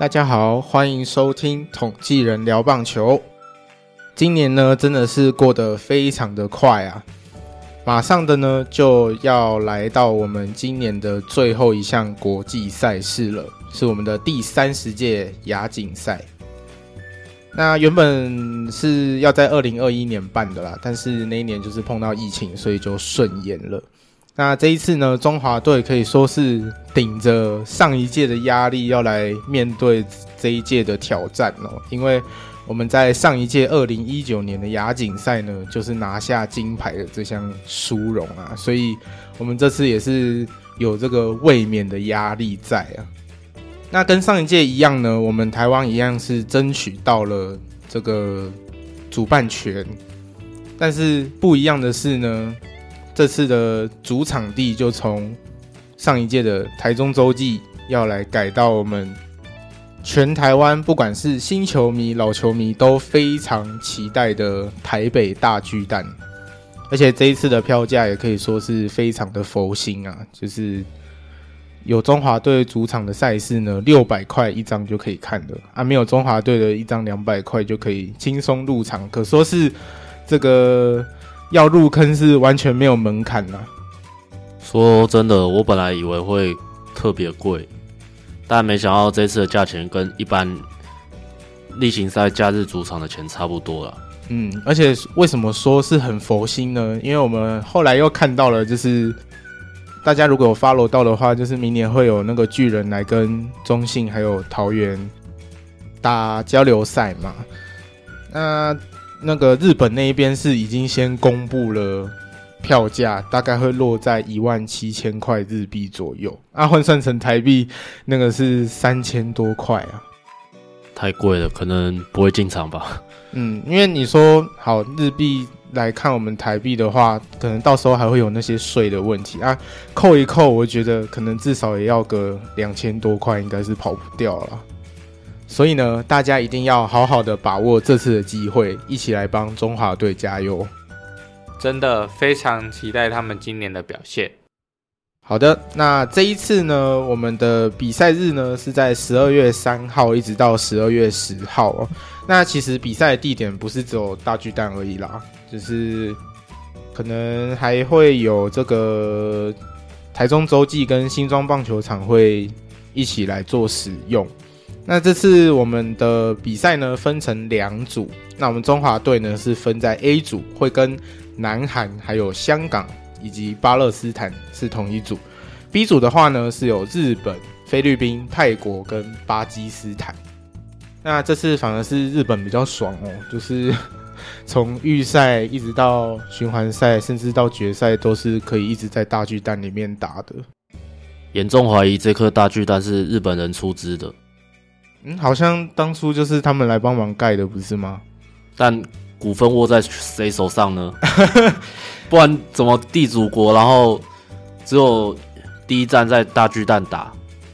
大家好，欢迎收听统计人聊棒球。今年呢，真的是过得非常的快啊！马上的呢，就要来到我们今年的最后一项国际赛事了，是我们的第三十届亚锦赛。那原本是要在二零二一年办的啦，但是那一年就是碰到疫情，所以就顺延了。那这一次呢，中华队可以说是顶着上一届的压力要来面对这一届的挑战哦。因为我们在上一届二零一九年的亚锦赛呢，就是拿下金牌的这项殊荣啊，所以我们这次也是有这个卫冕的压力在啊。那跟上一届一样呢，我们台湾一样是争取到了这个主办权，但是不一样的是呢。这次的主场地就从上一届的台中洲际要来改到我们全台湾，不管是新球迷、老球迷都非常期待的台北大巨蛋。而且这一次的票价也可以说是非常的佛心啊，就是有中华队主场的赛事呢，六百块一张就可以看了啊，没有中华队的一张两百块就可以轻松入场，可说是这个。要入坑是完全没有门槛呐。说真的，我本来以为会特别贵，但没想到这次的价钱跟一般例行赛假日主场的钱差不多了。嗯，而且为什么说是很佛心呢？因为我们后来又看到了，就是大家如果有 follow 到的话，就是明年会有那个巨人来跟中信还有桃园打交流赛嘛。那那个日本那一边是已经先公布了票价，大概会落在一万七千块日币左右，啊，换算成台币，那个是三千多块啊，太贵了，可能不会进场吧。嗯，因为你说好日币来看我们台币的话，可能到时候还会有那些税的问题啊，扣一扣，我觉得可能至少也要个两千多块，应该是跑不掉了。所以呢，大家一定要好好的把握这次的机会，一起来帮中华队加油！真的非常期待他们今年的表现。好的，那这一次呢，我们的比赛日呢是在十二月三号一直到十二月十号哦。那其实比赛的地点不是只有大巨蛋而已啦，就是可能还会有这个台中洲际跟新庄棒球场会一起来做使用。那这次我们的比赛呢，分成两组。那我们中华队呢是分在 A 组，会跟南韩、还有香港以及巴勒斯坦是同一组。B 组的话呢是有日本、菲律宾、泰国跟巴基斯坦。那这次反而是日本比较爽哦，就是从预赛一直到循环赛，甚至到决赛都是可以一直在大巨蛋里面打的。严重怀疑这颗大巨蛋是日本人出资的。嗯，好像当初就是他们来帮忙盖的，不是吗？但股份握在谁手上呢？不然怎么地主国，然后只有第一站在大巨蛋打，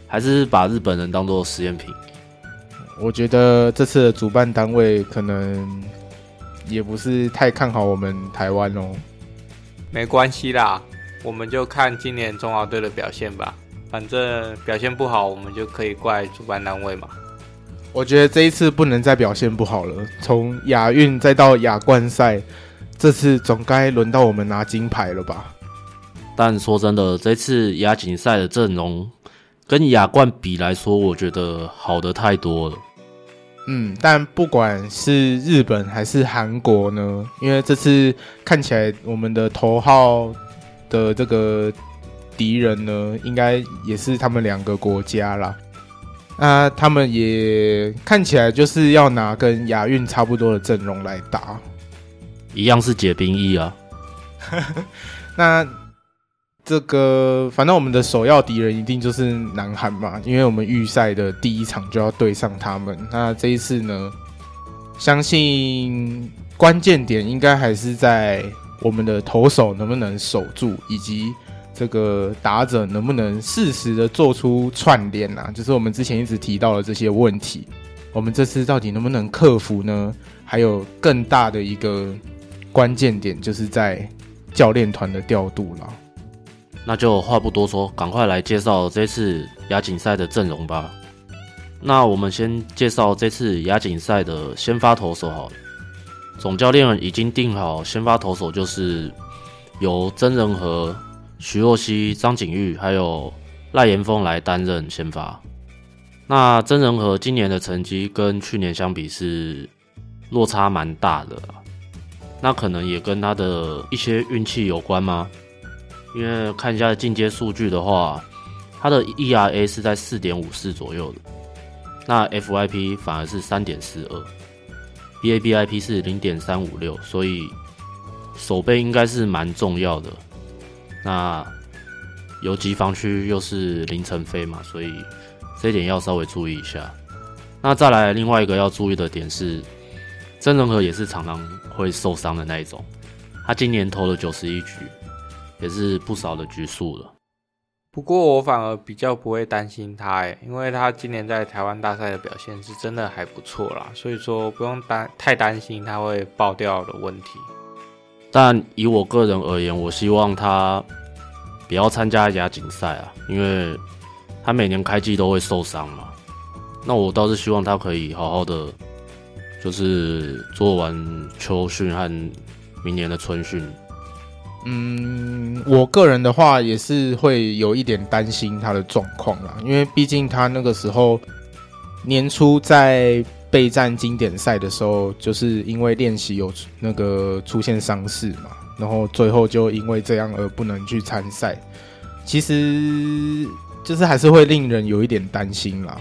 还是把日本人当做实验品？我觉得这次的主办单位可能也不是太看好我们台湾哦。没关系啦，我们就看今年中华队的表现吧。反正表现不好，我们就可以怪主办单位嘛。我觉得这一次不能再表现不好了。从亚运再到亚冠赛，这次总该轮到我们拿金牌了吧？但说真的，这次亚锦赛的阵容跟亚冠比来说，我觉得好的太多了。嗯，但不管是日本还是韩国呢，因为这次看起来我们的头号的这个敌人呢，应该也是他们两个国家啦。那他们也看起来就是要拿跟亚运差不多的阵容来打，一样是解兵役啊。那这个反正我们的首要敌人一定就是南韩嘛，因为我们预赛的第一场就要对上他们。那这一次呢，相信关键点应该还是在我们的投手能不能守住，以及。这个打者能不能适时的做出串联啊？就是我们之前一直提到的这些问题，我们这次到底能不能克服呢？还有更大的一个关键点，就是在教练团的调度了。那就话不多说，赶快来介绍这次亚锦赛的阵容吧。那我们先介绍这次亚锦赛的先发投手好了。总教练已经定好先发投手，就是由曾仁和、徐若曦、张景玉还有赖延峰来担任先发。那曾仁和今年的成绩跟去年相比是落差蛮大的，那可能也跟他的一些运气有关吗？因为看一下进阶数据的话，他的 ERA 是在四点五四左右的，那 FYP 反而是三点四二。BABIP 是零点三五六，所以守备应该是蛮重要的。那游击防区又是凌晨飞嘛，所以这一点要稍微注意一下。那再来另外一个要注意的点是，曾荣和也是常常会受伤的那一种。他今年投了九十一局，也是不少的局数了。不过我反而比较不会担心他诶，因为他今年在台湾大赛的表现是真的还不错啦，所以说不用担太担心他会爆掉的问题。但以我个人而言，我希望他不要参加亚锦赛啊，因为他每年开季都会受伤嘛。那我倒是希望他可以好好的，就是做完秋训和明年的春训。嗯，我个人的话也是会有一点担心他的状况啦，因为毕竟他那个时候年初在备战经典赛的时候，就是因为练习有那个出现伤势嘛，然后最后就因为这样而不能去参赛，其实就是还是会令人有一点担心啦。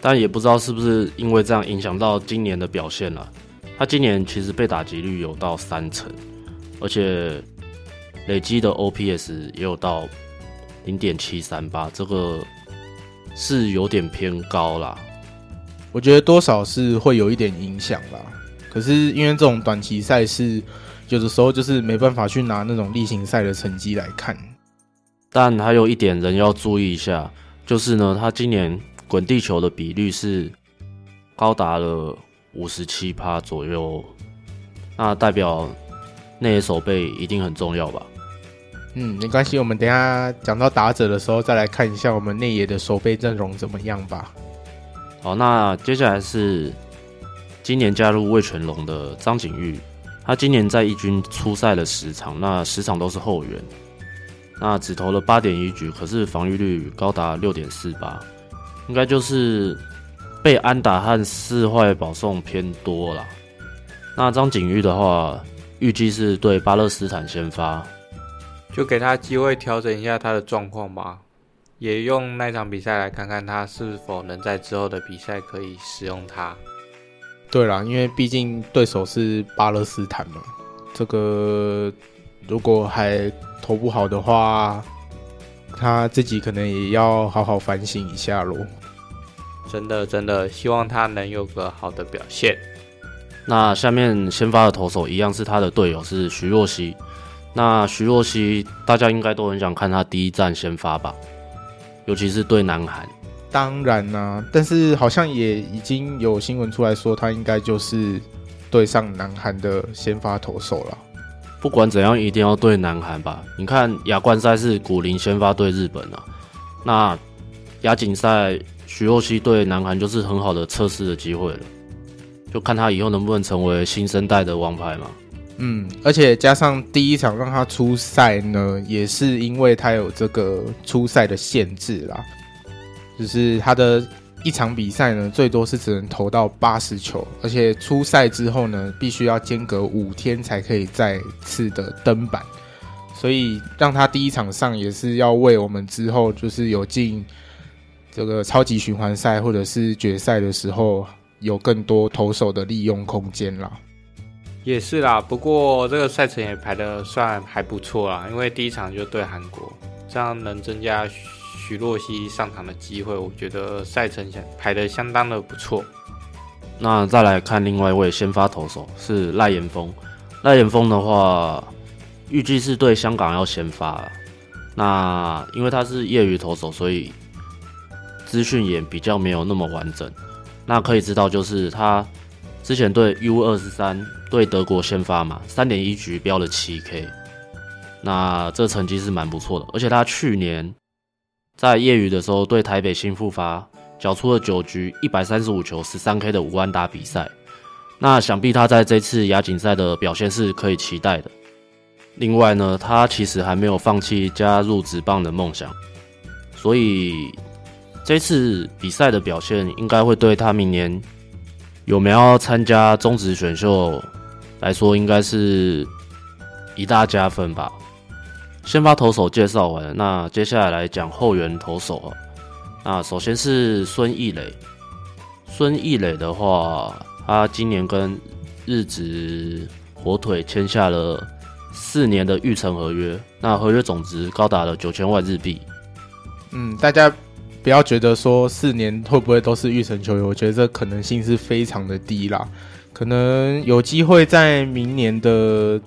但也不知道是不是因为这样影响到今年的表现了。他今年其实被打击率有到三成，而且。累积的 OPS 也有到零点七三八，这个是有点偏高啦。我觉得多少是会有一点影响啦。可是因为这种短期赛事，有的时候就是没办法去拿那种例行赛的成绩来看。但还有一点人要注意一下，就是呢，他今年滚地球的比率是高达了五十七趴左右，那代表内野守备一定很重要吧？嗯，没关系，我们等一下讲到打者的时候再来看一下我们内野的守备阵容怎么样吧。好，那接下来是今年加入味全龙的张景玉，他今年在一军出赛了十场，那十场都是后援，那只投了八点一局，可是防御率高达六点四八，应该就是被安打和四坏保送偏多啦。那张景玉的话，预计是对巴勒斯坦先发。就给他机会调整一下他的状况吧，也用那场比赛来看看他是否能在之后的比赛可以使用他。对啦，因为毕竟对手是巴勒斯坦嘛，这个如果还投不好的话，他自己可能也要好好反省一下喽。真的真的，希望他能有个好的表现。那下面先发的投手一样是他的队友是徐若曦。那徐若曦，大家应该都很想看他第一站先发吧，尤其是对南韩。当然啦、啊，但是好像也已经有新闻出来说，他应该就是对上南韩的先发投手了。不管怎样，一定要对南韩吧？你看亚冠赛是古林先发对日本啊，那亚锦赛徐若曦对南韩就是很好的测试的机会了，就看他以后能不能成为新生代的王牌嘛。嗯，而且加上第一场让他出赛呢，也是因为他有这个出赛的限制啦，就是他的一场比赛呢，最多是只能投到八十球，而且出赛之后呢，必须要间隔五天才可以再次的登板，所以让他第一场上也是要为我们之后就是有进这个超级循环赛或者是决赛的时候有更多投手的利用空间啦。也是啦，不过这个赛程也排得算还不错啦，因为第一场就对韩国，这样能增加徐若曦上场的机会，我觉得赛程相排得相当的不错。那再来看另外一位先发投手是赖延峰，赖延峰的话，预计是对香港要先发，那因为他是业余投手，所以资讯也比较没有那么完整。那可以知道就是他。之前对 U 二十三对德国先发嘛，三点一局飙了七 K，那这成绩是蛮不错的。而且他去年在业余的时候对台北新复发缴出了九局一百三十五球十三 K 的无安打比赛。那想必他在这次亚锦赛的表现是可以期待的。另外呢，他其实还没有放弃加入职棒的梦想，所以这次比赛的表现应该会对他明年有没有参加中职选秀来说，应该是一大加分吧。先发投手介绍完，那接下来来讲后援投手啊。那首先是孙艺磊，孙艺磊的话。他今年跟日职火腿签下了四年的预成合约，那合约总值高达了九千万日币。嗯，大家不要觉得说四年会不会都是育成球员，我觉得这可能性是非常的低啦。可能有机会在明年的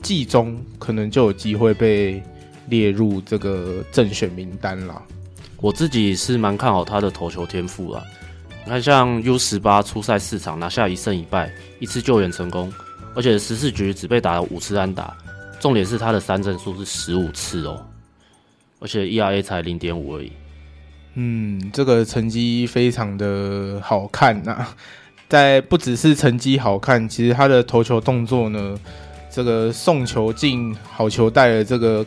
季中，可能就有机会被列入这个正选名单啦。我自己是蛮看好他的投球天赋啦。你看，像 U 十八出赛四场拿下一胜一败，一次救援成功，而且十四局只被打了五次安打，重点是他的三振数是十五次哦，而且 ERA 才零点五而已。嗯，这个成绩非常的好看呐、啊，在不只是成绩好看，其实他的投球动作呢，这个送球进好球带的这个，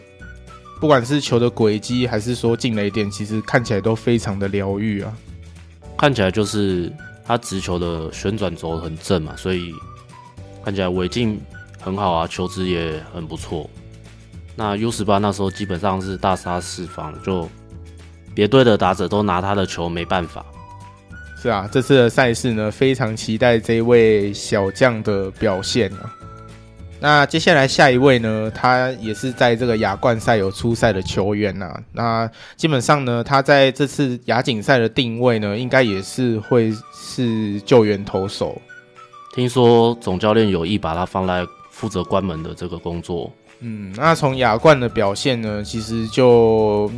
不管是球的轨迹还是说进雷点，其实看起来都非常的疗愈啊。看起来就是他直球的旋转轴很正嘛，所以看起来尾劲很好啊，球质也很不错。那 U 十八那时候基本上是大杀四方，就别队的打者都拿他的球没办法。是啊，这次的赛事呢，非常期待这位小将的表现啊。那接下来下一位呢，他也是在这个亚冠赛有出赛的球员呐、啊。那基本上呢，他在这次亚锦赛的定位呢，应该也是会是救援投手。听说总教练有意把他放在负责关门的这个工作。嗯，那从亚冠的表现呢，其实就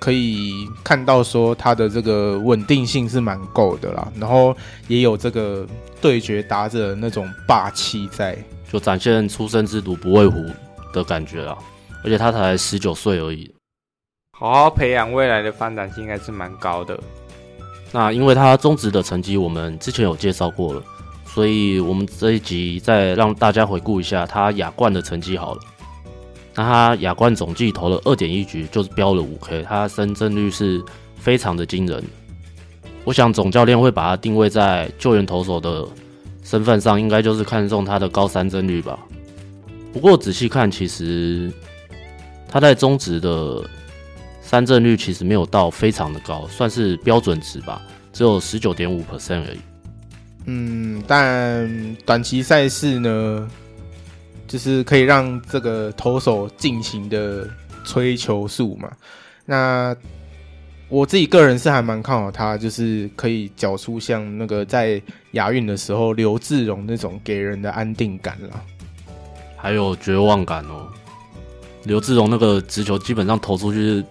可以看到说他的这个稳定性是蛮够的啦，然后也有这个对决打者的那种霸气在。就展现出生之犊不畏虎的感觉啊，而且他才十九岁而已，好好培养未来的发展性应该是蛮高的。那因为他中职的成绩我们之前有介绍过了，所以我们这一集再让大家回顾一下他亚冠的成绩好了。那他亚冠总计投了二点一局，就是飙了五 K，他三振率是非常的惊人。我想总教练会把他定位在救援投手的。身份上应该就是看中他的高三振率吧。不过仔细看，其实他在中职的三振率其实没有到非常的高，算是标准值吧，只有十九点五 percent 而已。嗯，但短期赛事呢，就是可以让这个投手尽情的吹球数嘛。那我自己个人是还蛮看好他，就是可以缴出像那个在亚运的时候刘志荣那种给人的安定感啦，还有绝望感哦。刘志荣那个直球基本上投出去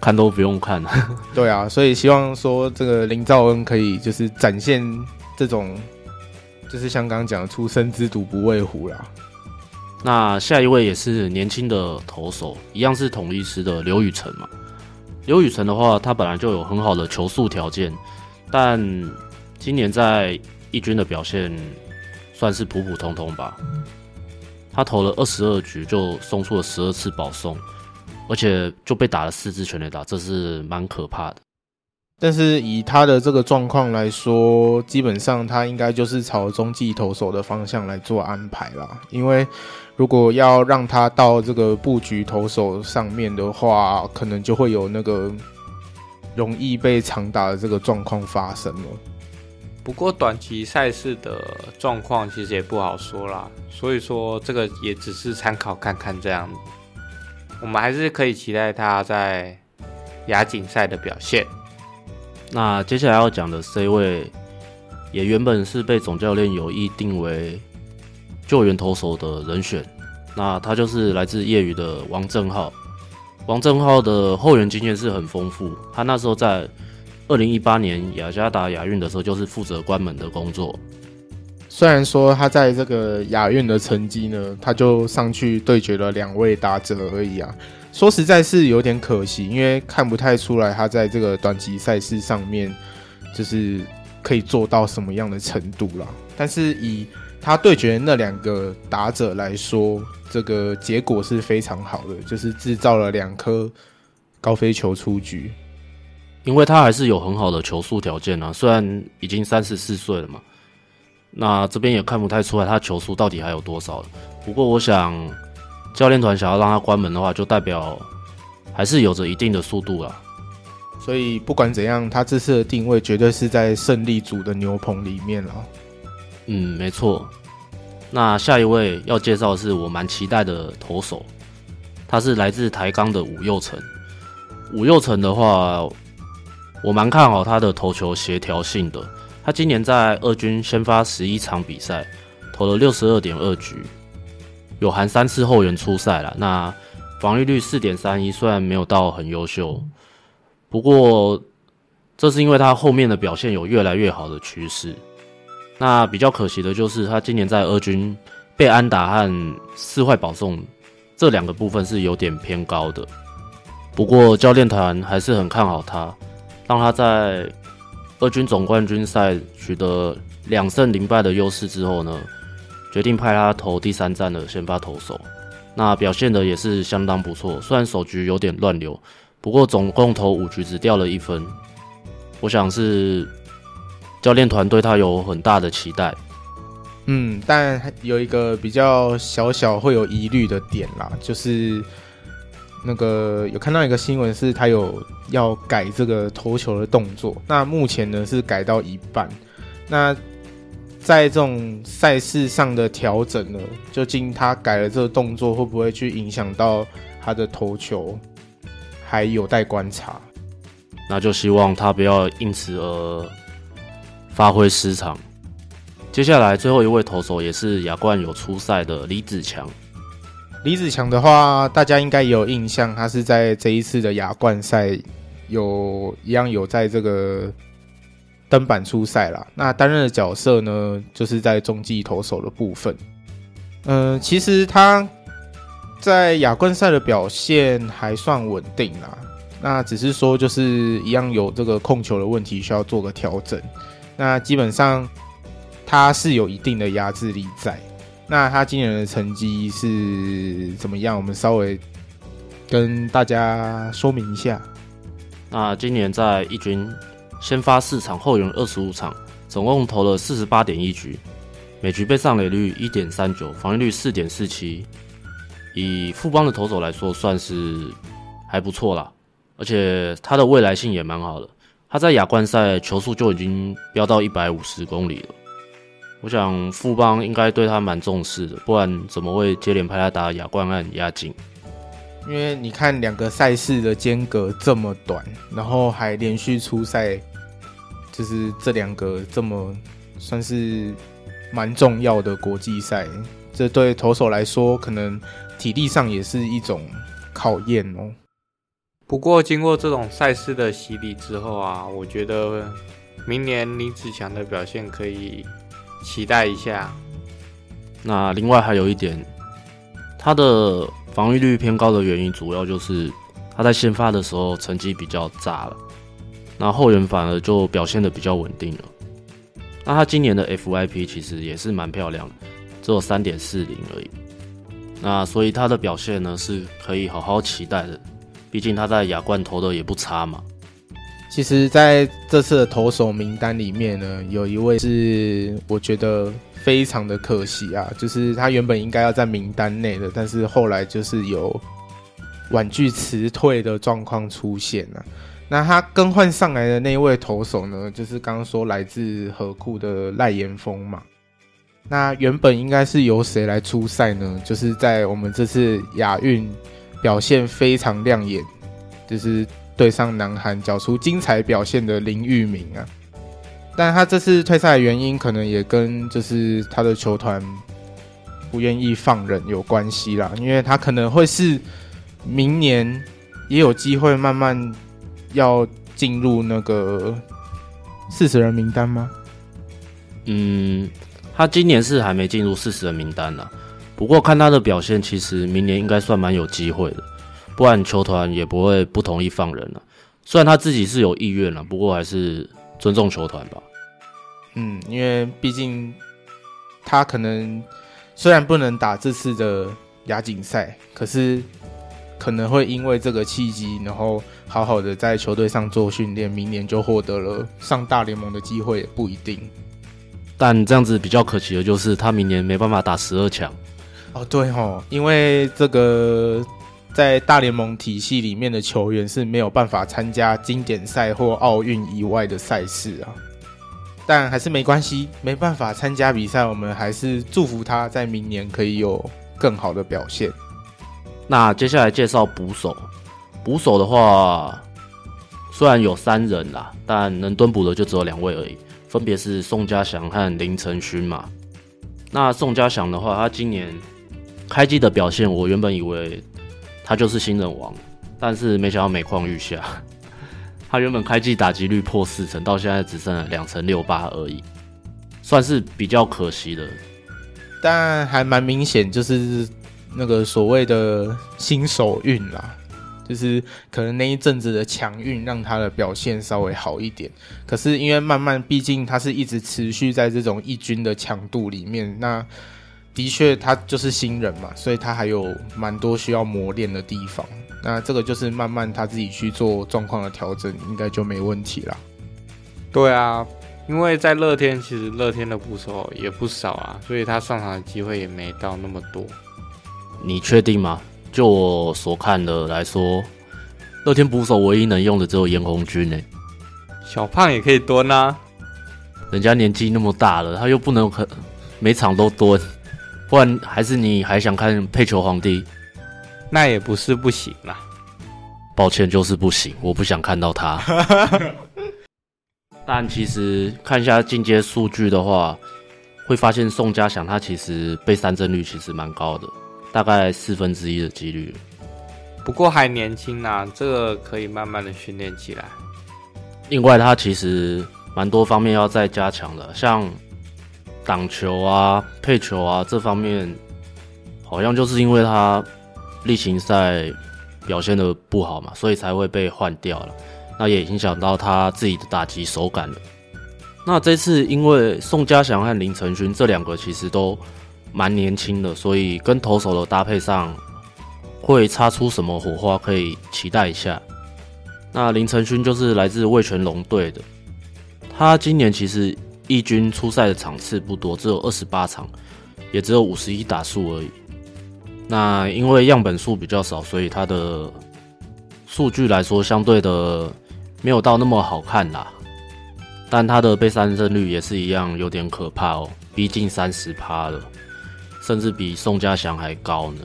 看都不用看。对啊，所以希望说这个林兆恩可以就是展现这种，就是像刚刚讲的出生之犊不畏虎啦。那下一位也是年轻的投手，一样是统一师的刘宇辰嘛。刘宇辰的话，他本来就有很好的球速条件，但今年在一军的表现算是普普通通吧。他投了二十二局就送出了十二次保送，而且就被打了四支全垒打，这是蛮可怕的。但是以他的这个状况来说，基本上他应该就是朝中继投手的方向来做安排啦。因为如果要让他到这个布局投手上面的话，可能就会有那个容易被长打的这个状况发生了。不过短期赛事的状况其实也不好说啦，所以说这个也只是参考看看这样。我们还是可以期待他在亚锦赛的表现。那接下来要讲的这一位，也原本是被总教练有意定为救援投手的人选。那他就是来自业余的王正浩。王正浩的后援经验是很丰富。他那时候在二零一八年雅加达亚运的时候，就是负责关门的工作。虽然说他在这个亚运的成绩呢，他就上去对决了两位打者而已啊。说实在是有点可惜，因为看不太出来他在这个短期赛事上面就是可以做到什么样的程度啦。但是以他对决那两个打者来说，这个结果是非常好的，就是制造了两颗高飞球出局。因为他还是有很好的球速条件啊，虽然已经三十四岁了嘛，那这边也看不太出来他球速到底还有多少了。不过我想，教练团想要让他关门的话，就代表还是有着一定的速度啦。所以不管怎样，他这次的定位绝对是在胜利组的牛棚里面了。嗯，没错。那下一位要介绍的是我蛮期待的投手，他是来自台钢的武佑成。武佑成的话，我蛮看好他的投球协调性的。他今年在二军先发十一场比赛，投了六十二点二局，有含三次后援出赛了。那防御率四点三一，虽然没有到很优秀，不过这是因为他后面的表现有越来越好的趋势。那比较可惜的就是他今年在二军被安打和四坏保送这两个部分是有点偏高的。不过教练团还是很看好他，让他在二军总冠军赛取得两胜零败的优势之后呢，决定派他投第三战的先发投手。那表现的也是相当不错，虽然首局有点乱流，不过总共投五局只掉了一分。我想是。教练团对他有很大的期待，嗯，但有一个比较小小会有疑虑的点啦，就是那个有看到一个新闻，是他有要改这个投球的动作，那目前呢是改到一半，那在这种赛事上的调整呢，究竟他改了这个动作会不会去影响到他的投球，还有待观察。那就希望他不要因此而。发挥失常。接下来最后一位投手也是亚冠有出赛的李子强。李子强的话，大家应该也有印象，他是在这一次的亚冠赛有一样有在这个登板出赛啦。那担任的角色呢，就是在中继投手的部分。嗯、其实他在亚冠赛的表现还算稳定啦。那只是说，就是一样有这个控球的问题，需要做个调整。那基本上，他是有一定的压制力在。那他今年的成绩是怎么样？我们稍微跟大家说明一下。那今年在一军先发四场，后援二十五场，总共投了四十八点一局，每局被上垒率一点三九，防御率四点四七。以富邦的投手来说，算是还不错啦。而且他的未来性也蛮好的。他在亚冠赛球速就已经飙到一百五十公里了，我想富邦应该对他蛮重视的，不然怎么会接连派他打亚冠案亚锦？因为你看两个赛事的间隔这么短，然后还连续出赛，就是这两个这么算是蛮重要的国际赛，这对投手来说可能体力上也是一种考验哦。不过，经过这种赛事的洗礼之后啊，我觉得明年李子强的表现可以期待一下。那另外还有一点，他的防御率偏高的原因，主要就是他在先发的时候成绩比较炸了，那后援反而就表现得比较稳定了。那他今年的 FYP 其实也是蛮漂亮的，只有三点四零而已。那所以他的表现呢，是可以好好期待的。毕竟他在亚冠投的也不差嘛。其实，在这次的投手名单里面呢，有一位是我觉得非常的可惜啊，就是他原本应该要在名单内的，但是后来就是有婉拒辞退的状况出现了。那他更换上来的那一位投手呢，就是刚刚说来自河库的赖延峰嘛。那原本应该是由谁来出赛呢？就是在我们这次亚运。表现非常亮眼，就是对上南韩缴出精彩表现的林玉明啊。但他这次退赛的原因，可能也跟就是他的球团不愿意放人有关系啦。因为他可能会是明年也有机会慢慢要进入那个四十人名单吗？嗯，他今年是还没进入四十人名单呢。不过看他的表现，其实明年应该算蛮有机会的。不然球团也不会不同意放人了。虽然他自己是有意愿了，不过还是尊重球团吧。嗯，因为毕竟他可能虽然不能打这次的亚锦赛，可是可能会因为这个契机，然后好好的在球队上做训练，明年就获得了上大联盟的机会，也不一定。但这样子比较可惜的就是，他明年没办法打十二强。哦，对哦，因为这个在大联盟体系里面的球员是没有办法参加经典赛或奥运以外的赛事啊。但还是没关系，没办法参加比赛，我们还是祝福他在明年可以有更好的表现。那接下来介绍捕手，捕手的话虽然有三人啦，但能蹲捕的就只有两位而已。分别是宋家祥和林承勋嘛。那宋家祥的话，他今年开季的表现，我原本以为他就是新人王，但是没想到每况愈下。他原本开季打击率破四成，到现在只剩了两成六八而已，算是比较可惜的。但还蛮明显，就是那个所谓的新手运啦。就是可能那一阵子的强运让他的表现稍微好一点，可是因为慢慢，毕竟他是一直持续在这种一军的强度里面，那的确他就是新人嘛，所以他还有蛮多需要磨练的地方。那这个就是慢慢他自己去做状况的调整，应该就没问题了。对啊，因为在乐天，其实乐天的捕手也不少啊，所以他上场的机会也没到那么多。你确定吗？就我所看的来说，乐天捕手唯一能用的只有严红军呢。小胖也可以蹲啊，人家年纪那么大了，他又不能每场都蹲，不然还是你还想看配球皇帝？那也不是不行啦。抱歉，就是不行，我不想看到他。但其实看一下进阶数据的话，会发现宋家祥他其实被三振率其实蛮高的。大概四分之一的几率，不过还年轻呐，这个可以慢慢的训练起来。另外，他其实蛮多方面要再加强的，像挡球啊、配球啊这方面，好像就是因为他例行赛表现的不好嘛，所以才会被换掉了。那也影响到他自己的打击手感了。那这次因为宋家祥和林承勋这两个其实都。蛮年轻的，所以跟投手的搭配上会擦出什么火花，可以期待一下。那林承勋就是来自味全龙队的，他今年其实一军出赛的场次不多，只有二十八场，也只有五十一打数而已。那因为样本数比较少，所以他的数据来说相对的没有到那么好看啦。但他的被三振率也是一样，有点可怕哦，逼近三十趴了。甚至比宋家祥还高呢。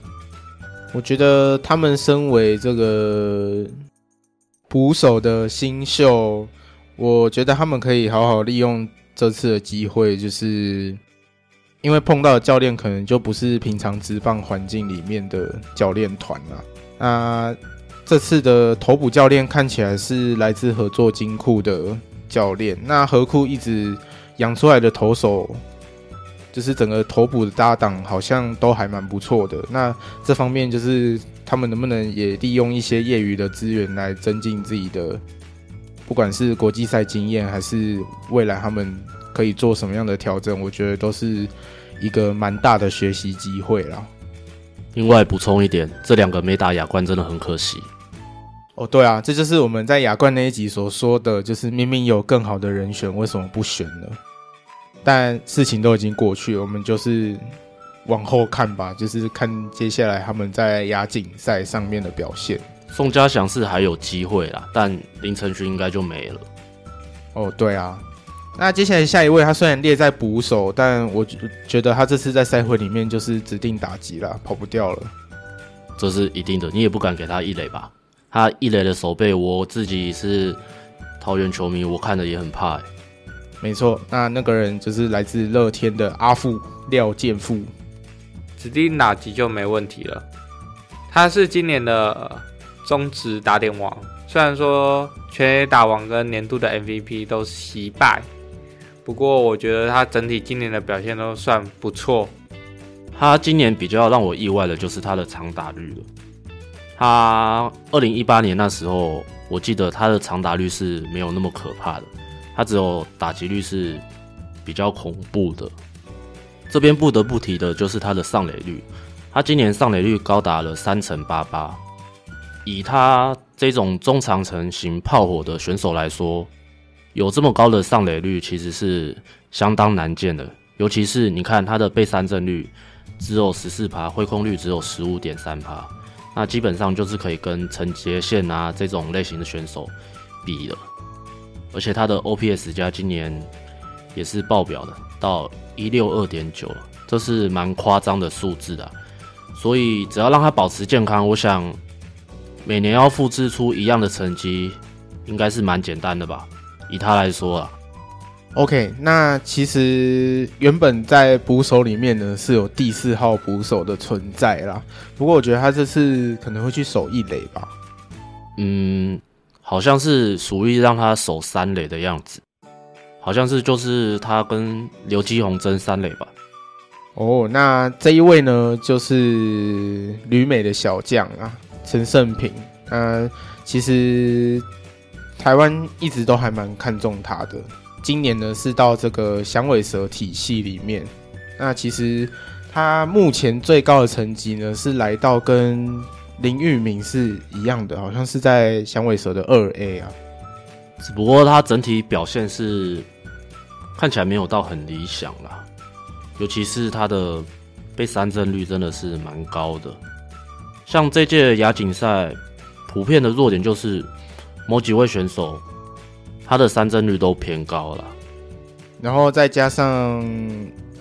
我觉得他们身为这个捕手的新秀，我觉得他们可以好好利用这次的机会，就是因为碰到的教练可能就不是平常职棒环境里面的教练团了。那这次的投捕教练看起来是来自合作金库的教练，那何库一直养出来的投手。就是整个投捕的搭档好像都还蛮不错的，那这方面就是他们能不能也利用一些业余的资源来增进自己的，不管是国际赛经验还是未来他们可以做什么样的调整，我觉得都是一个蛮大的学习机会啦。另外补充一点，这两个没打亚冠真的很可惜。哦，对啊，这就是我们在亚冠那一集所说的，就是明明有更好的人选，为什么不选呢？但事情都已经过去了，我们就是往后看吧，就是看接下来他们在亚锦赛上面的表现。宋家祥是还有机会啦，但林承勋应该就没了。哦，对啊，那接下来下一位，他虽然列在捕手，但我觉得他这次在赛会里面就是指定打击啦，跑不掉了。这是一定的，你也不敢给他一垒吧？他一垒的手背，我自己是桃园球迷，我看着也很怕欸。没错，那那个人就是来自乐天的阿富廖健富，指定打击就没问题了。他是今年的中职打点王，虽然说全垒打王跟年度的 MVP 都惜败，不过我觉得他整体今年的表现都算不错。他今年比较让我意外的就是他的长打率了，他二零一八年那时候，我记得他的长打率是没有那么可怕的，他只有打击率是比较恐怖的。这边不得不提的就是他的上垒率，他今年上垒率高达了三成八八。以他这种中长程型炮火的选手来说，有这么高的上垒率其实是相当难见的。尤其是你看他的被三振率只有十四趴，挥空率只有十五点三趴。那基本上就是可以跟陈杰宪啊这种类型的选手比了，而且他的 OPS 加今年也是爆表的，到一六二点九，这是蛮夸张的数字的。所以只要让他保持健康，我想每年要复制出一样的成绩，应该是蛮简单的吧？以他来说啊。OK，那其实原本在捕手里面呢是有第四号捕手的存在啦，不过我觉得他这次可能会去守一垒吧。嗯，好像是属于让他守三垒的样子，好像是就是他跟刘基宏争三垒吧。哦，那这一位呢就是旅美的小将啊，陈胜平。呃，其实台湾一直都还蛮看重他的。今年呢是到这个响尾蛇体系里面，那其实他目前最高的成绩呢是来到跟林玉明是一样的，好像是在响尾蛇的二 A 啊。只不过他整体表现是看起来没有到很理想啦，尤其是他的被三振率真的是蛮高的。像这届亚锦赛普遍的弱点就是某几位选手。他的三振率都偏高了，然后再加上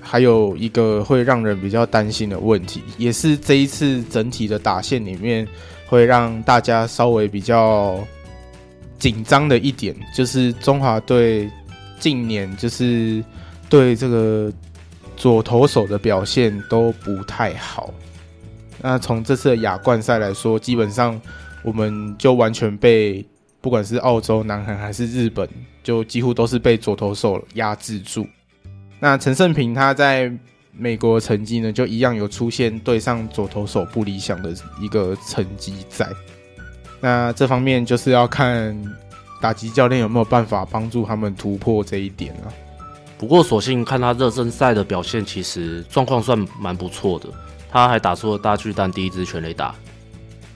还有一个会让人比较担心的问题，也是这一次整体的打线里面会让大家稍微比较紧张的一点，就是中华队近年就是对这个左投手的表现都不太好。那从这次的亚冠赛来说，基本上我们就完全被。不管是澳洲、南韩还是日本，就几乎都是被左投手压制住。那陈胜平他在美国的成绩呢，就一样有出现对上左投手不理想的一个成绩在。那这方面就是要看打击教练有没有办法帮助他们突破这一点了。不过，索性看他热身赛的表现，其实状况算蛮不错的。他还打出了大巨蛋第一支全垒打。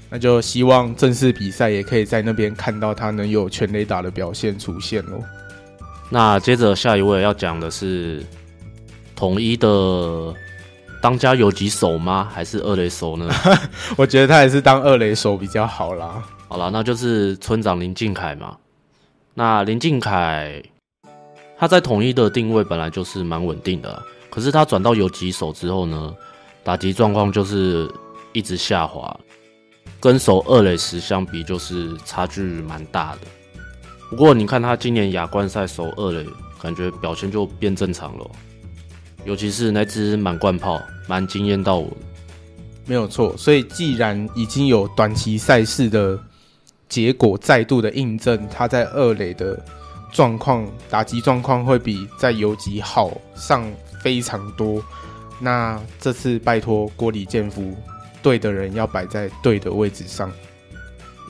那就希望正式比赛也可以在那边看到他能有全垒打的表现出现喽。那接着下一位要讲的是统一的当家游击手吗？还是二雷手呢？我觉得他还是当二雷手比较好啦。好啦，那就是村长林靖凯嘛。那林靖凯他在统一的定位本来就是蛮稳定的，可是他转到游击手之后呢，打击状况就是一直下滑。跟守二垒时相比，就是差距蛮大的。不过你看他今年亚冠赛首二垒，感觉表现就变正常了。尤其是那支满贯炮，蛮惊艳到我的。没有错，所以既然已经有短期赛事的结果再度的印证，他在二垒的状况、打击状况会比在游击好上非常多。那这次拜托郭李建夫。对的人要摆在对的位置上，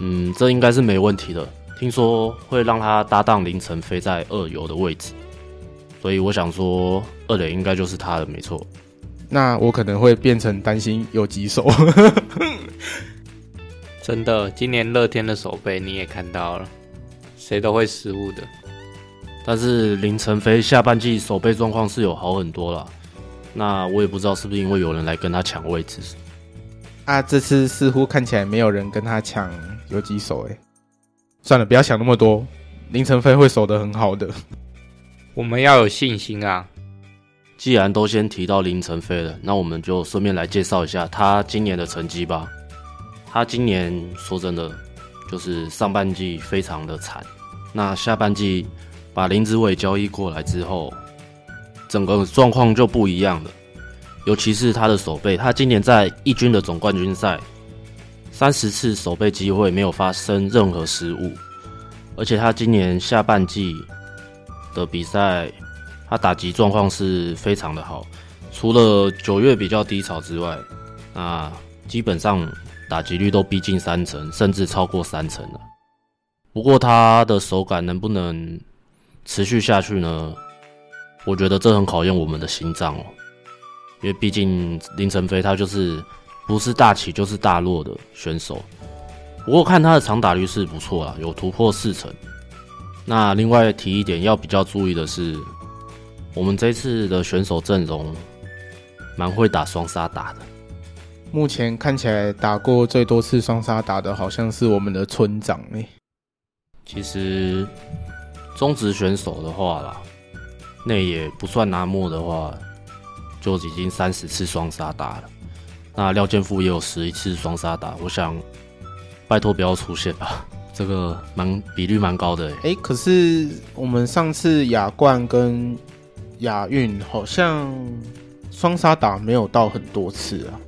嗯，这应该是没问题的。听说会让他搭档凌晨飞在二游的位置，所以我想说二垒应该就是他的，没错。那我可能会变成担心有几手，真的，今年乐天的手背你也看到了，谁都会失误的。但是林晨飞下半季手背状况是有好很多了，那我也不知道是不是因为有人来跟他抢位置。啊，这次似乎看起来没有人跟他抢游击手，哎，算了，不要想那么多。林晨飞会守得很好的，我们要有信心啊！既然都先提到林晨飞了，那我们就顺便来介绍一下他今年的成绩吧。他今年说真的，就是上半季非常的惨，那下半季把林子伟交易过来之后，整个状况就不一样了。尤其是他的守备，他今年在一军的总冠军赛，三十次守备机会没有发生任何失误，而且他今年下半季的比赛，他打击状况是非常的好，除了九月比较低潮之外，那基本上打击率都逼近三成，甚至超过三成了。不过他的手感能不能持续下去呢？我觉得这很考验我们的心脏哦，因为毕竟林晨飞他就是不是大起就是大落的选手。不过看他的长打率是不错啦，有突破四成。那另外提一点要比较注意的是，我们这次的选手阵容蛮会打双杀打的。目前看起来打过最多次双杀打的好像是我们的村长诶。其实中职选手的话啦。那也不算拿墨的话，就已经三十次双杀打了。那廖健富也有十一次双杀打，我想拜托不要出现吧，这个蛮比率蛮高的。哎、欸，可是我们上次亚冠跟亚运好像双杀打没有到很多次啊。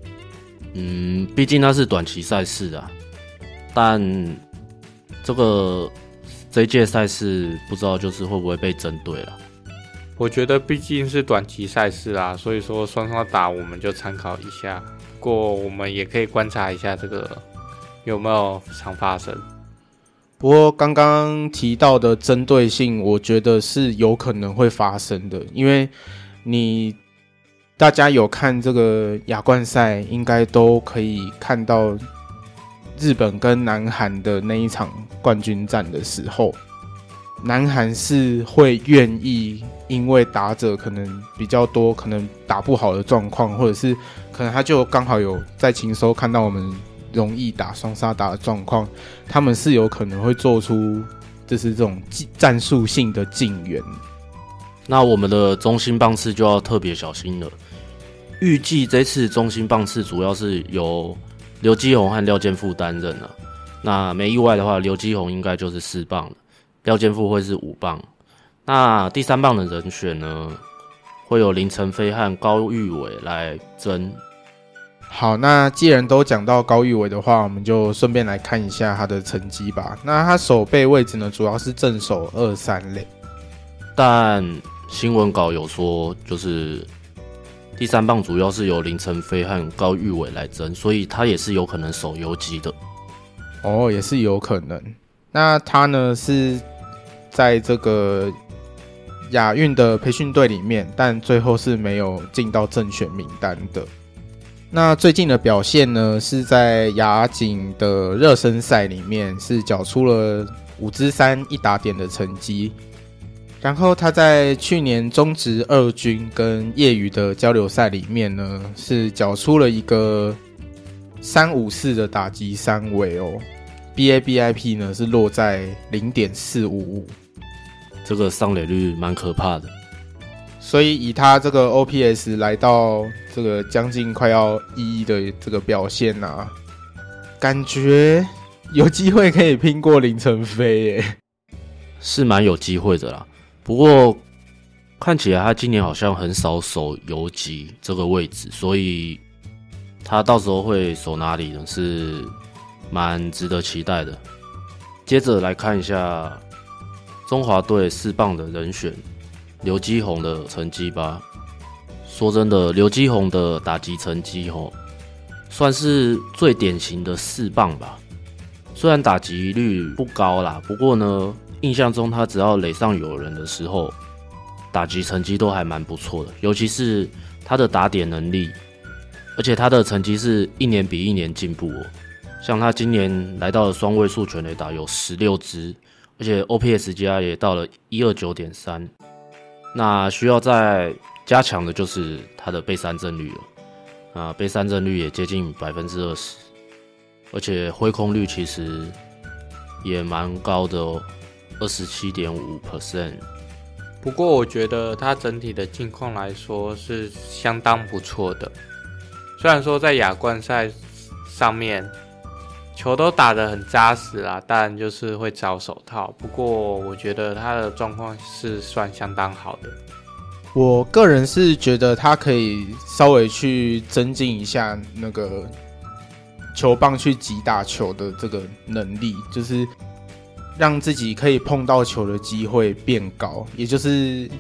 嗯，毕竟那是短期赛事啊。但这个这一届赛事不知道就是会不会被针对了。我觉得毕竟是短期赛事啊，所以说双双打我们就参考一下。过我们也可以观察一下这个有没有常发生。不过刚刚提到的针对性，我觉得是有可能会发生的，因为你大家有看这个亚冠赛，应该都可以看到日本跟南韩的那一场冠军战的时候。南韩是会愿意，因为打者可能比较多，可能打不好的状况，或者是可能他就刚好有在情搜看到我们容易打双杀打的状况，他们是有可能会做出就是这种战术性的进援。那我们的中心棒次就要特别小心了。预计这次中心棒次主要是由刘基宏和廖建富担任了。那没意外的话，刘基宏应该就是四棒了。廖建富会是五棒，那第三棒的人选呢，会有林晨飞和高玉伟来争。好，那既然都讲到高玉伟的话，我们就顺便来看一下他的成绩吧。那他守备位置呢，主要是正手二三垒，但新闻稿有说，就是第三棒主要是由林晨飞和高玉伟来争，所以他也是有可能守游击的。哦，也是有可能。那他呢是。在这个亚运的培训队里面，但最后是没有进到正选名单的。那最近的表现呢，是在亚锦的热身赛里面是缴出了五支三一打点的成绩。然后他在去年中职二军跟业余的交流赛里面呢，是缴出了一个三五四的打击三围哦，BABIP 呢是落在零点四五五。这个上垒率蛮可怕的，所以以他这个 OPS 来到这个将近快要一的这个表现啊，感觉有机会可以拼过林晨飞耶，是蛮有机会的啦。不过看起来他今年好像很少守游击这个位置，所以他到时候会守哪里呢？是蛮值得期待的。接着来看一下。中华队四棒的人选，刘基宏的成绩吧。说真的，刘基宏的打击成绩吼，算是最典型的四棒吧。虽然打击率不高啦，不过呢，印象中他只要垒上有人的时候，打击成绩都还蛮不错的。尤其是他的打点能力，而且他的成绩是一年比一年进步哦。像他今年来到了双位数全垒打，有十六支。而且 OPS 加也到了一二九点三，那需要再加强的就是他的被三振率了啊，被三振率也接近百分之二十，而且挥空率其实也蛮高的哦，二十七点五 percent。不过我觉得他整体的近况来说是相当不错的，虽然说在亚冠赛上面。球都打得很扎实啊，但就是会找手套。不过我觉得他的状况是算相当好的。我个人是觉得他可以稍微去增进一下那个球棒去击打球的这个能力，就是让自己可以碰到球的机会变高，也就是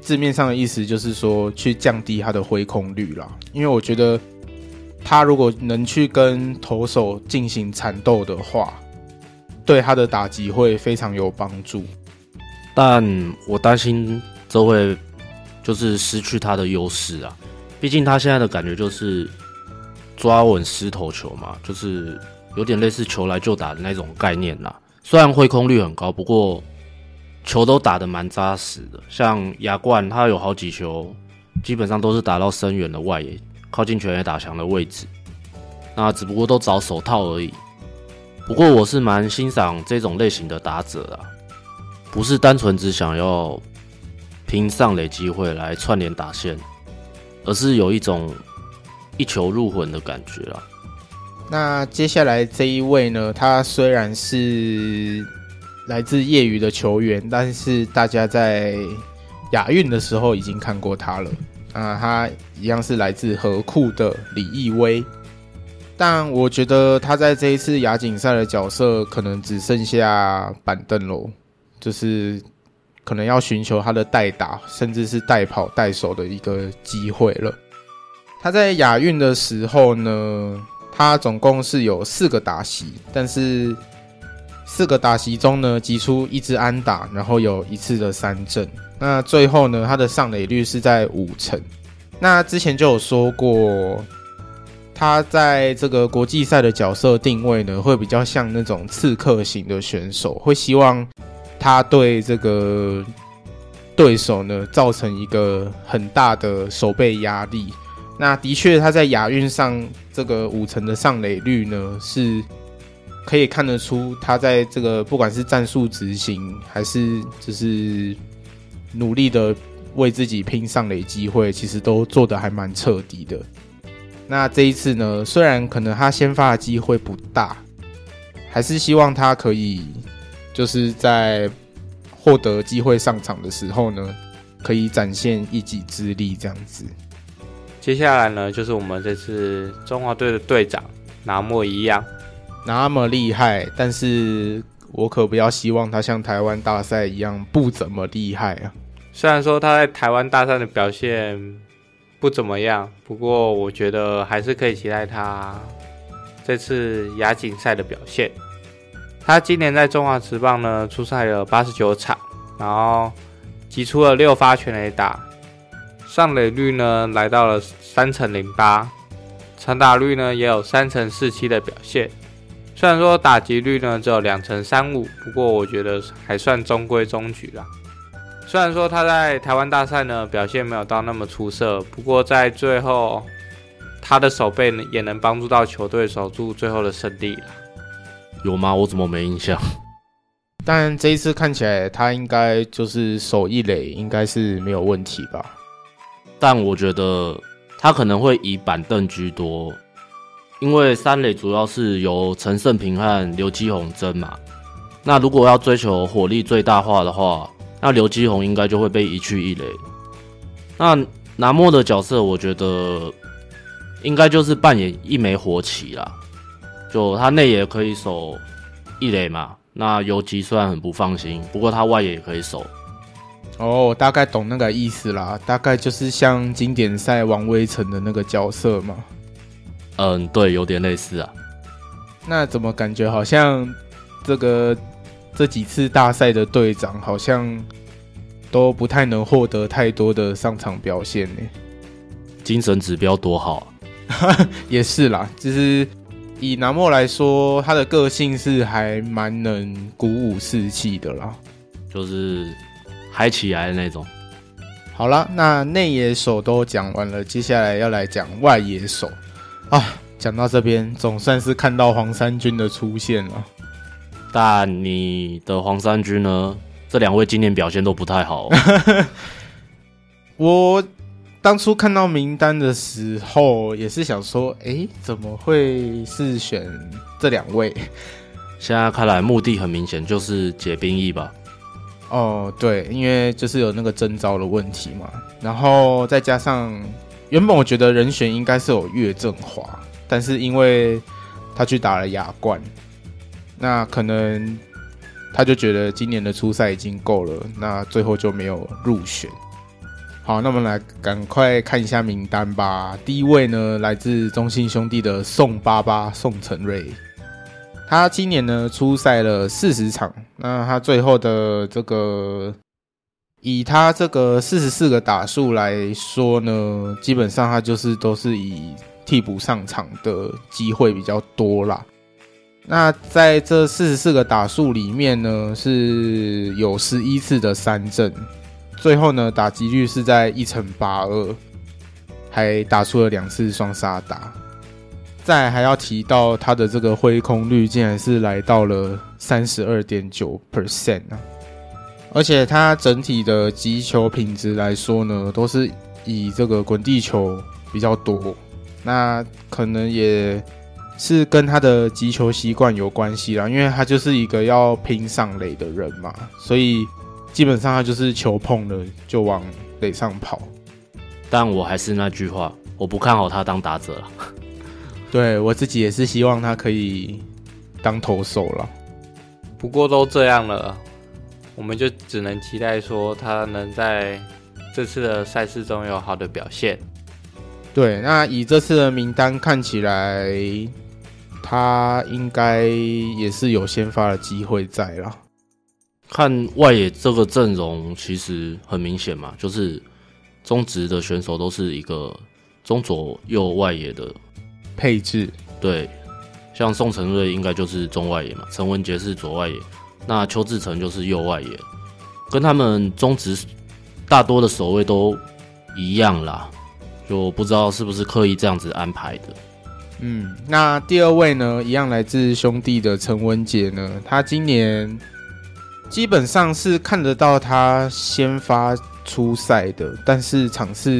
字面上的意思，就是说去降低他的挥空率啦。因为我觉得。他如果能去跟投手进行缠斗的话，对他的打击会非常有帮助。但我担心这会就是失去他的优势啊，毕竟他现在的感觉就是抓稳失投球嘛，就是有点类似球来就打的那种概念啦。虽然挥空率很高，不过球都打得蛮扎实的。像亚冠，他有好几球基本上都是打到深远的外野。靠近全垒打墙的位置，那只不过都找手套而已。不过我是蛮欣赏这种类型的打者啦，不是单纯只想要拼上垒机会来串联打线，而是有一种一球入魂的感觉啊。那接下来这一位呢，他虽然是来自业余的球员，但是大家在亚运的时候已经看过他了。啊，他一样是来自合库的李易威，但我觉得他在这一次亚锦赛的角色可能只剩下板凳喽，就是可能要寻求他的代打，甚至是代跑、代守的一个机会了。他在亚运的时候呢，他总共是有四个打席，但是四个打席中呢，击出一支安打，然后有一次的三振。那最后呢，他的上垒率是在五成。那之前就有说过，他在这个国际赛的角色定位呢，会比较像那种刺客型的选手，会希望他对这个对手呢造成一个很大的守备压力。那的确，他在亚运上这个五成的上垒率呢，是可以看得出他在这个不管是战术执行，还是就是。努力的为自己拼上垒机会，其实都做的还蛮彻底的。那这一次呢，虽然可能他先发的机会不大，还是希望他可以就是在获得机会上场的时候呢，可以展现一己之力这样子。接下来呢，就是我们这次中华队的队长拿莫一样，那么厉害，但是。我可不要希望他像台湾大赛一样不怎么厉害啊！虽然说他在台湾大赛的表现不怎么样，不过我觉得还是可以期待他这次亚锦赛的表现。他今年在中华职棒呢，出赛了八十九场，然后击出了六发全垒打，上垒率呢来到了三成零八，长打率呢也有三成四七的表现。虽然说打击率呢只有两成三五，不过我觉得还算中规中矩啦。虽然说他在台湾大赛呢表现没有到那么出色，不过在最后他的守备呢也能帮助到球队守住最后的胜利了。有吗？我怎么没印象？但这一次看起来他应该就是守一垒应该是没有问题吧？但我觉得他可能会以板凳居多。因为三垒主要是由陈胜平和刘基宏争嘛，那如果要追求火力最大化的话，那刘基宏应该就会被移去一垒。那拿莫的角色，我觉得应该就是扮演一枚火旗啦，就他内野可以守一垒嘛，那游击虽然很不放心，不过他外野也可以守。哦，大概懂那个意思啦，大概就是像经典赛王威成的那个角色嘛。嗯，对，有点类似啊。那怎么感觉好像这个这几次大赛的队长好像都不太能获得太多的上场表现呢？精神指标多好啊！也是啦，就是以拿莫来说，他的个性是还蛮能鼓舞士气的啦，就是嗨起来的那种。好了，那内野手都讲完了，接下来要来讲外野手。啊，讲到这边，总算是看到黄衫军的出现了。但你的黄衫军呢？这两位今年表现都不太好。我当初看到名单的时候，也是想说，诶，怎么会是选这两位？现在看来，目的很明显，就是解兵役吧？哦，对，因为就是有那个征召的问题嘛，然后再加上。原本我觉得人选应该是有岳振华，但是因为他去打了亚冠，那可能他就觉得今年的初赛已经够了，那最后就没有入选。好，那我们来赶快看一下名单吧。第一位呢，来自中信兄弟的宋爸爸宋晟睿，他今年呢出赛了四十场，那他最后的这个，以他这个四十四个打数来说呢，基本上他就是都是以替补上场的机会比较多啦。那在这四十四个打数里面呢，是有十一次的三振。最后呢，打击率是在一成八二，还打出了两次双杀打。再还要提到他的这个挥空率，竟然是来到了三十二点九 percent 啊！而且他整体的击球品质来说呢，都是以这个滚地球比较多。那可能也是跟他的击球习惯有关系啦，因为他就是一个要拼上垒的人嘛，所以。基本上他就是球碰了就往垒上跑，但我还是那句话，我不看好他当打者了。对，我自己也是希望他可以当投手了。不过都这样了，我们就只能期待说他能在这次的赛事中有好的表现。对，那以这次的名单看起来，他应该也是有先发的机会在了。看外野这个阵容，其实很明显嘛，就是中职的选手都是一个中左右外野的配置。对，像宋承瑞应该就是中外野嘛，陈文杰是左外野，那邱志成就是右外野，跟他们中职大多的守卫都一样啦，就不知道是不是刻意这样子安排的。嗯，那第二位呢，一样来自兄弟的陈文杰呢，他今年。基本上是看得到他先发出赛的，但是场次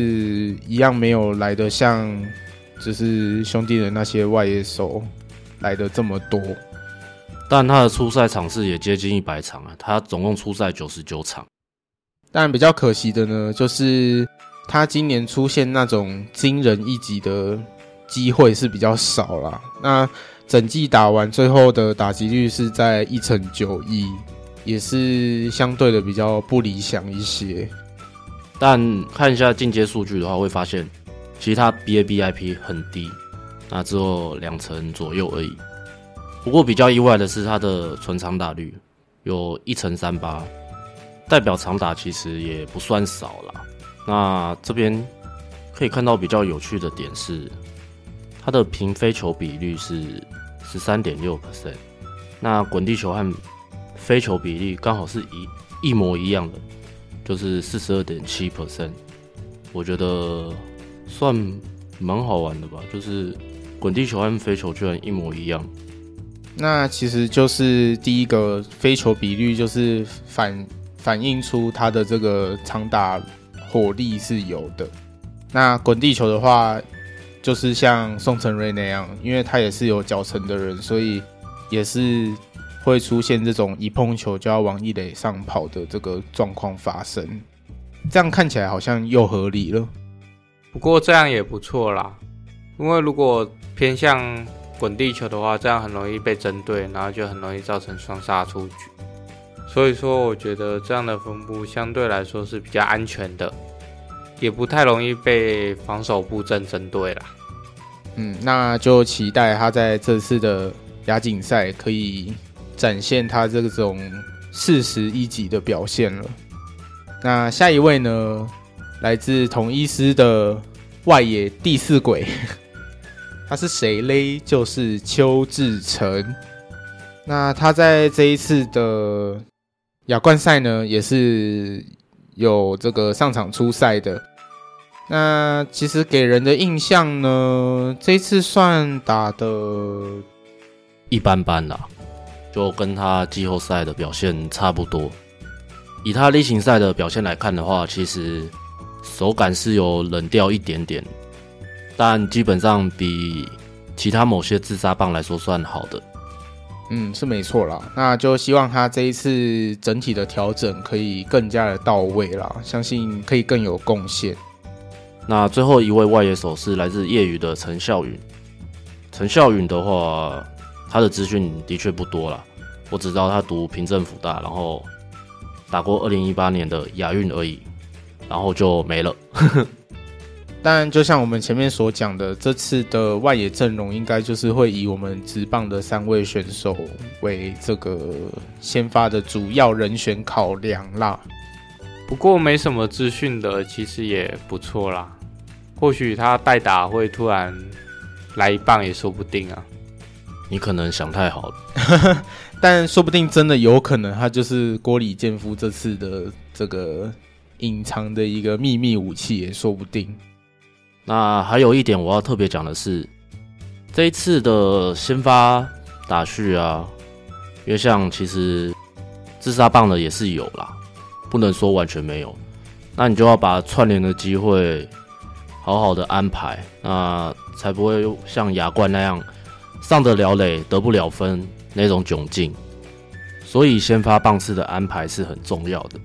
一样没有来得像，就是兄弟的那些外野手来的这么多。但他的出赛场次也接近一百场啊，他总共出赛九十九场。但比较可惜的呢，就是他今年出现那种惊人一击的机会是比较少啦。那整季打完，最后的打击率是在一成九一。也是相对的比较不理想一些，但看一下进阶数据的话，会发现其实他 BABIP 很低，那只有两成左右而已。不过比较意外的是，他的纯长打率有一成三八，代表长打其实也不算少啦。那这边可以看到比较有趣的点是，他的平飞球比率是十三点六 percent，那滚地球和飞球比例刚好是一一模一样的，就是四十二点七 percent，我觉得算蛮好玩的吧。就是滚地球和飞球居然一模一样，那其实就是第一个飞球比率就是反反映出它的这个长打火力是有的。那滚地球的话，就是像宋承睿那样，因为他也是有脚程的人，所以也是。会出现这种一碰球就要往一垒上跑的这个状况发生，这样看起来好像又合理了。不过这样也不错啦，因为如果偏向滚地球的话，这样很容易被针对，然后就很容易造成双杀出局。所以说，我觉得这样的分布相对来说是比较安全的，也不太容易被防守布阵针对啦。嗯，那就期待他在这次的亚锦赛可以。展现他这种四十一级的表现了。那下一位呢？来自统一师的外野第四鬼，他是谁嘞？就是邱志成。那他在这一次的亚冠赛呢，也是有这个上场出赛的。那其实给人的印象呢，这次算打得一般般啦。就跟他季后赛的表现差不多。以他例行赛的表现来看的话，其实手感是有冷掉一点点，但基本上比其他某些自杀棒来说算好的。嗯，是没错啦。那就希望他这一次整体的调整可以更加的到位啦，相信可以更有贡献。那最后一位外野手是来自业余的陈孝允。陈孝允的话。他的资讯的确不多啦，我只知道他读平政府大，然后打过二零一八年的亚运而已。然后就没了。但就像我们前面所讲的，这次的外野阵容应该就是会以我们直棒的三位选手为这个先发的主要人选考量啦。不过没什么资讯的，其实也不错啦。或许他代打会突然来一棒也说不定啊。你可能想太好了，但说不定真的有可能，他就是郭李建夫这次的这个隐藏的一个秘密武器也说不定。那还有一点我要特别讲的是，这一次的先发打序啊，因为像其实自杀棒的也是有啦，不能说完全没有。那你就要把串联的机会好好的安排，那才不会像亚冠那样。上得了垒得不了分那种窘境，所以先发棒次的安排是很重要的。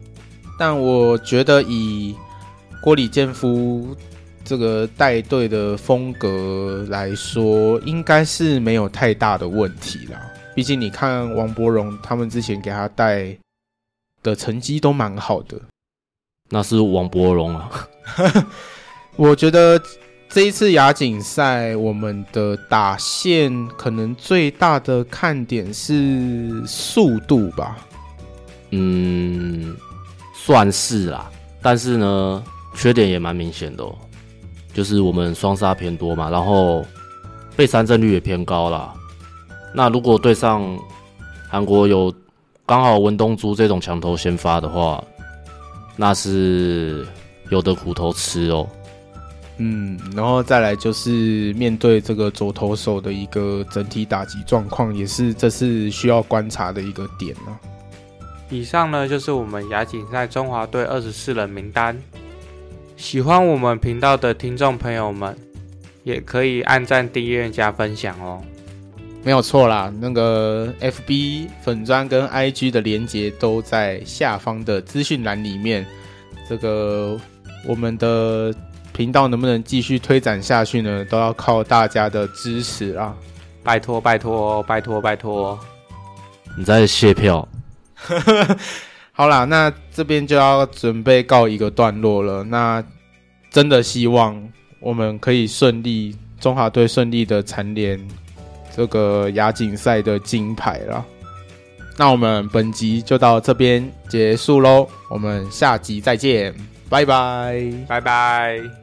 但我觉得以郭李建夫这个带队的风格来说，应该是没有太大的问题啦。毕竟你看王柏荣他们之前给他带的成绩都蛮好的。那是王柏荣啊，我觉得。这一次亚锦赛，我们的打线可能最大的看点是速度吧？嗯，算是啦。但是呢，缺点也蛮明显的哦，就是我们双杀偏多嘛，然后被三振率也偏高啦。那如果对上韩国有刚好文东珠这种强头先发的话，那是有的苦头吃哦。嗯，然后再来就是面对这个左投手的一个整体打击状况，也是这是需要观察的一个点呢。以上呢就是我们亚锦赛中华队二十四人名单。喜欢我们频道的听众朋友们，也可以按赞、订阅、加分享哦。没有错啦，那个 FB 粉砖跟 IG 的连接都在下方的资讯栏里面。这个我们的。频道能不能继续推展下去呢？都要靠大家的支持啊！拜托拜托拜托拜托！你在谢票？好啦，那这边就要准备告一个段落了。那真的希望我们可以顺利，中华队顺利的蝉联这个亚锦赛的金牌了。那我们本集就到这边结束喽，我们下集再见，拜拜，拜拜。